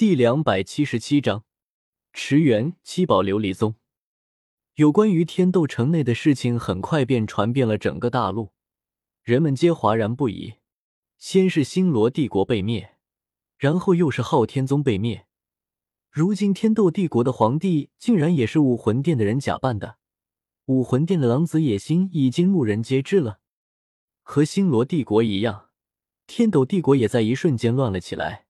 第两百七十七章，驰援七宝琉璃宗。有关于天斗城内的事情，很快便传遍了整个大陆，人们皆哗然不已。先是星罗帝国被灭，然后又是昊天宗被灭，如今天斗帝国的皇帝竟然也是武魂殿的人假扮的。武魂殿的狼子野心已经路人皆知了。和星罗帝国一样，天斗帝国也在一瞬间乱了起来。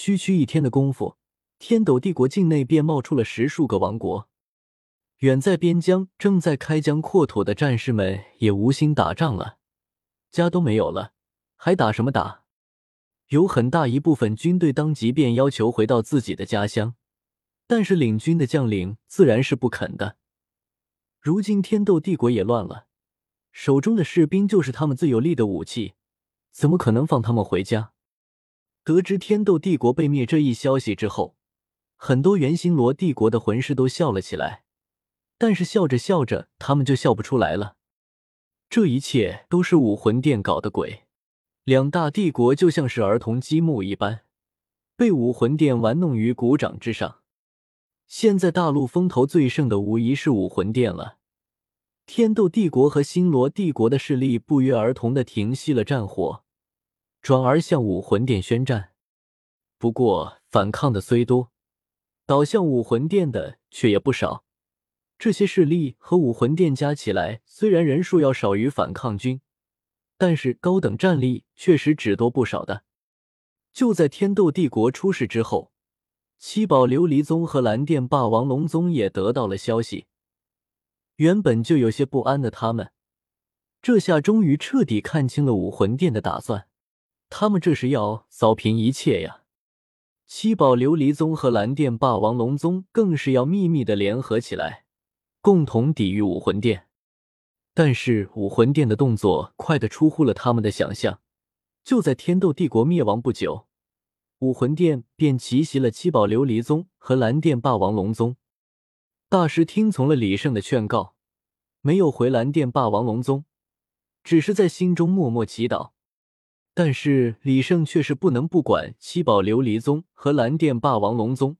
区区一天的功夫，天斗帝国境内便冒出了十数个王国。远在边疆正在开疆扩土的战士们也无心打仗了，家都没有了，还打什么打？有很大一部分军队当即便要求回到自己的家乡，但是领军的将领自然是不肯的。如今天斗帝国也乱了，手中的士兵就是他们最有力的武器，怎么可能放他们回家？得知天斗帝国被灭这一消息之后，很多原星罗帝国的魂师都笑了起来。但是笑着笑着，他们就笑不出来了。这一切都是武魂殿搞的鬼。两大帝国就像是儿童积木一般，被武魂殿玩弄于股掌之上。现在大陆风头最盛的无疑是武魂殿了。天斗帝国和星罗帝国的势力不约而同的停息了战火。转而向武魂殿宣战，不过反抗的虽多，倒向武魂殿的却也不少。这些势力和武魂殿加起来，虽然人数要少于反抗军，但是高等战力确实只多不少的。就在天斗帝国出事之后，七宝琉璃宗和蓝电霸王龙宗也得到了消息。原本就有些不安的他们，这下终于彻底看清了武魂殿的打算。他们这是要扫平一切呀！七宝琉璃宗和蓝电霸王龙宗更是要秘密的联合起来，共同抵御武魂殿。但是武魂殿的动作快得出乎了他们的想象。就在天斗帝国灭亡不久，武魂殿便奇袭了七宝琉璃宗和蓝电霸王龙宗。大师听从了李胜的劝告，没有回蓝电霸王龙宗，只是在心中默默祈祷。但是李胜却是不能不管七宝琉璃宗和蓝电霸王龙宗。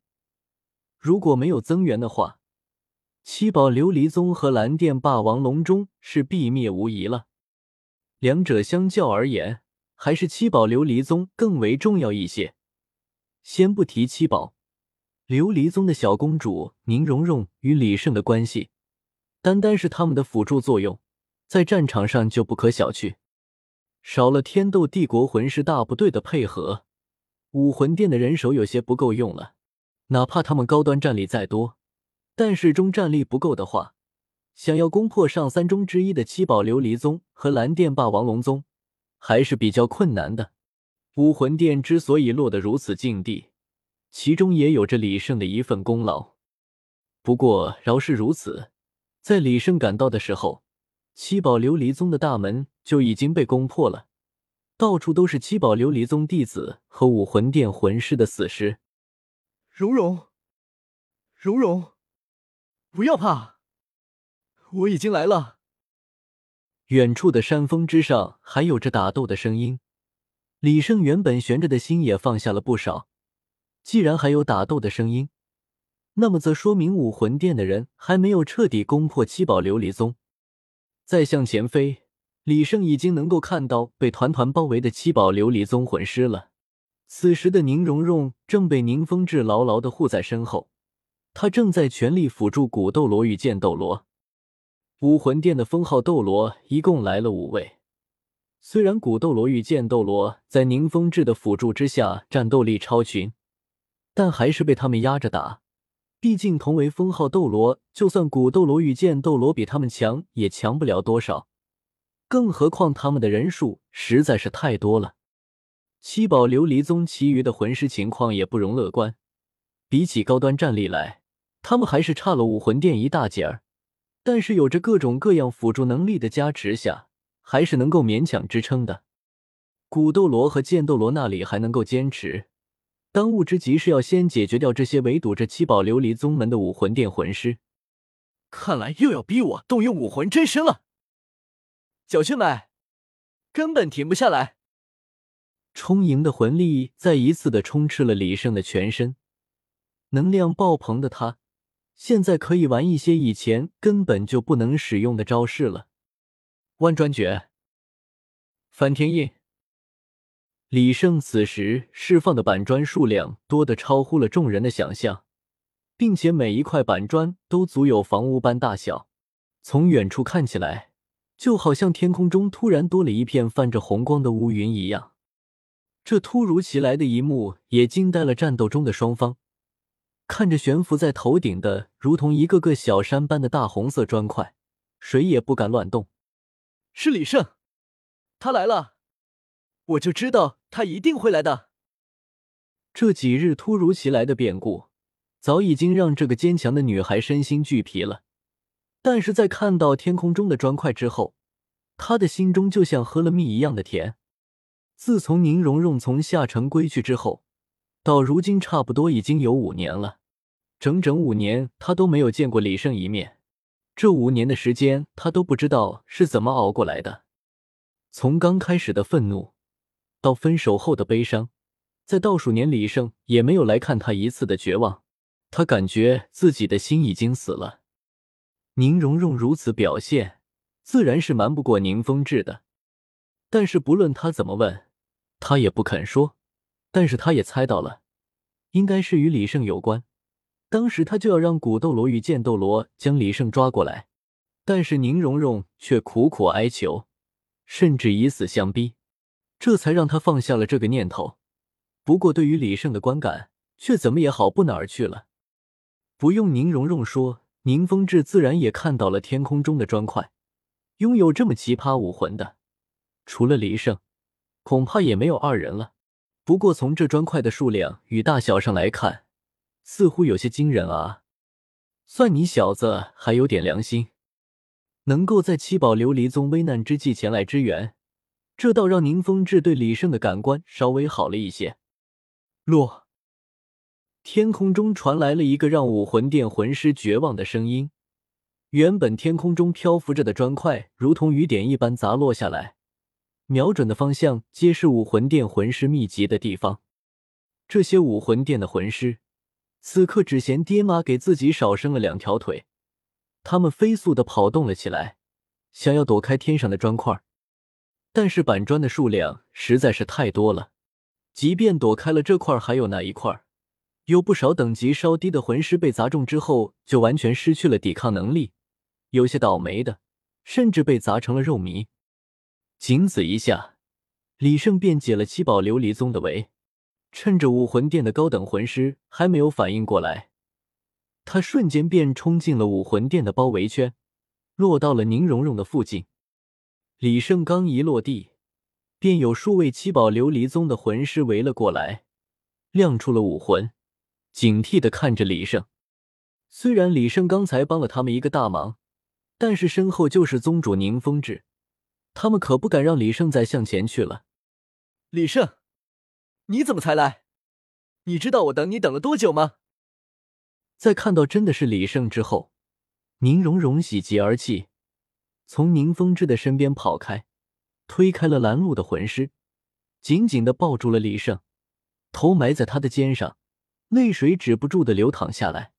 如果没有增援的话，七宝琉璃宗和蓝电霸王龙宗是必灭无疑了。两者相较而言，还是七宝琉璃宗更为重要一些。先不提七宝琉璃宗的小公主宁荣荣与李胜的关系，单单是他们的辅助作用，在战场上就不可小觑。少了天斗帝国魂师大部队的配合，武魂殿的人手有些不够用了。哪怕他们高端战力再多，但是中战力不够的话，想要攻破上三中之一的七宝琉璃宗和蓝电霸王龙宗，还是比较困难的。武魂殿之所以落得如此境地，其中也有着李胜的一份功劳。不过饶是如此，在李胜赶到的时候。七宝琉璃宗的大门就已经被攻破了，到处都是七宝琉璃宗弟子和武魂殿魂师的死尸。蓉蓉，蓉蓉，不要怕，我已经来了。远处的山峰之上还有着打斗的声音，李胜原本悬着的心也放下了不少。既然还有打斗的声音，那么则说明武魂殿的人还没有彻底攻破七宝琉璃宗。再向前飞，李胜已经能够看到被团团包围的七宝琉璃宗魂师了。此时的宁荣荣正被宁风致牢牢的护在身后，他正在全力辅助古斗罗与剑斗罗。武魂殿的封号斗罗一共来了五位，虽然古斗罗与剑斗罗在宁风致的辅助之下战斗力超群，但还是被他们压着打。毕竟，同为封号斗罗，就算古斗罗与剑斗罗比他们强，也强不了多少。更何况他们的人数实在是太多了。七宝琉璃宗其余的魂师情况也不容乐观，比起高端战力来，他们还是差了武魂殿一大截儿。但是有着各种各样辅助能力的加持下，还是能够勉强支撑的。古斗罗和剑斗罗那里还能够坚持。当务之急是要先解决掉这些围堵着七宝琉璃宗门的武魂殿魂师。看来又要逼我动用武魂真身了，小兄们，根本停不下来。充盈的魂力再一次的充斥了李胜的全身，能量爆棚的他，现在可以玩一些以前根本就不能使用的招式了。万转诀，翻天印。李胜此时释放的板砖数量多得超乎了众人的想象，并且每一块板砖都足有房屋般大小，从远处看起来，就好像天空中突然多了一片泛着红光的乌云一样。这突如其来的一幕也惊呆了战斗中的双方，看着悬浮在头顶的如同一个个小山般的大红色砖块，谁也不敢乱动。是李胜，他来了，我就知道他一定会来的。这几日突如其来的变故，早已经让这个坚强的女孩身心俱疲了。但是在看到天空中的砖块之后，她的心中就像喝了蜜一样的甜。自从宁荣荣从夏城归去之后，到如今差不多已经有五年了，整整五年，他都没有见过李胜一面。这五年的时间，他都不知道是怎么熬过来的。从刚开始的愤怒，到分手后的悲伤，在倒数年，李胜也没有来看他一次的绝望。他感觉自己的心已经死了。宁荣荣如此表现，自然是瞒不过宁风致的。但是不论他怎么问，他也不肯说，但是他也猜到了，应该是与李胜有关。当时他就要让古斗罗与剑斗罗将李胜抓过来，但是宁荣荣却苦苦哀求，甚至以死相逼，这才让他放下了这个念头。不过对于李胜的观感，却怎么也好不哪儿去了。不用宁荣荣说，宁风致自然也看到了天空中的砖块，拥有这么奇葩武魂的，除了李胜。恐怕也没有二人了。不过从这砖块的数量与大小上来看，似乎有些惊人啊！算你小子还有点良心，能够在七宝琉璃宗危难之际前来支援，这倒让宁风致对李胜的感官稍微好了一些。落，天空中传来了一个让武魂殿魂师绝望的声音。原本天空中漂浮着的砖块，如同雨点一般砸落下来。瞄准的方向皆是武魂殿魂师密集的地方。这些武魂殿的魂师此刻只嫌爹妈给自己少生了两条腿，他们飞速的跑动了起来，想要躲开天上的砖块。但是板砖的数量实在是太多了，即便躲开了这块，还有那一块，有不少等级稍低的魂师被砸中之后就完全失去了抵抗能力，有些倒霉的甚至被砸成了肉糜。仅此一下，李胜便解了七宝琉璃宗的围。趁着武魂殿的高等魂师还没有反应过来，他瞬间便冲进了武魂殿的包围圈，落到了宁荣荣的附近。李胜刚一落地，便有数位七宝琉璃宗的魂师围了过来，亮出了武魂，警惕的看着李胜。虽然李胜刚才帮了他们一个大忙，但是身后就是宗主宁风致。他们可不敢让李胜再向前去了。李胜，你怎么才来？你知道我等你等了多久吗？在看到真的是李胜之后，宁荣荣喜极而泣，从宁风致的身边跑开，推开了拦路的魂师，紧紧的抱住了李胜，头埋在他的肩上，泪水止不住的流淌下来。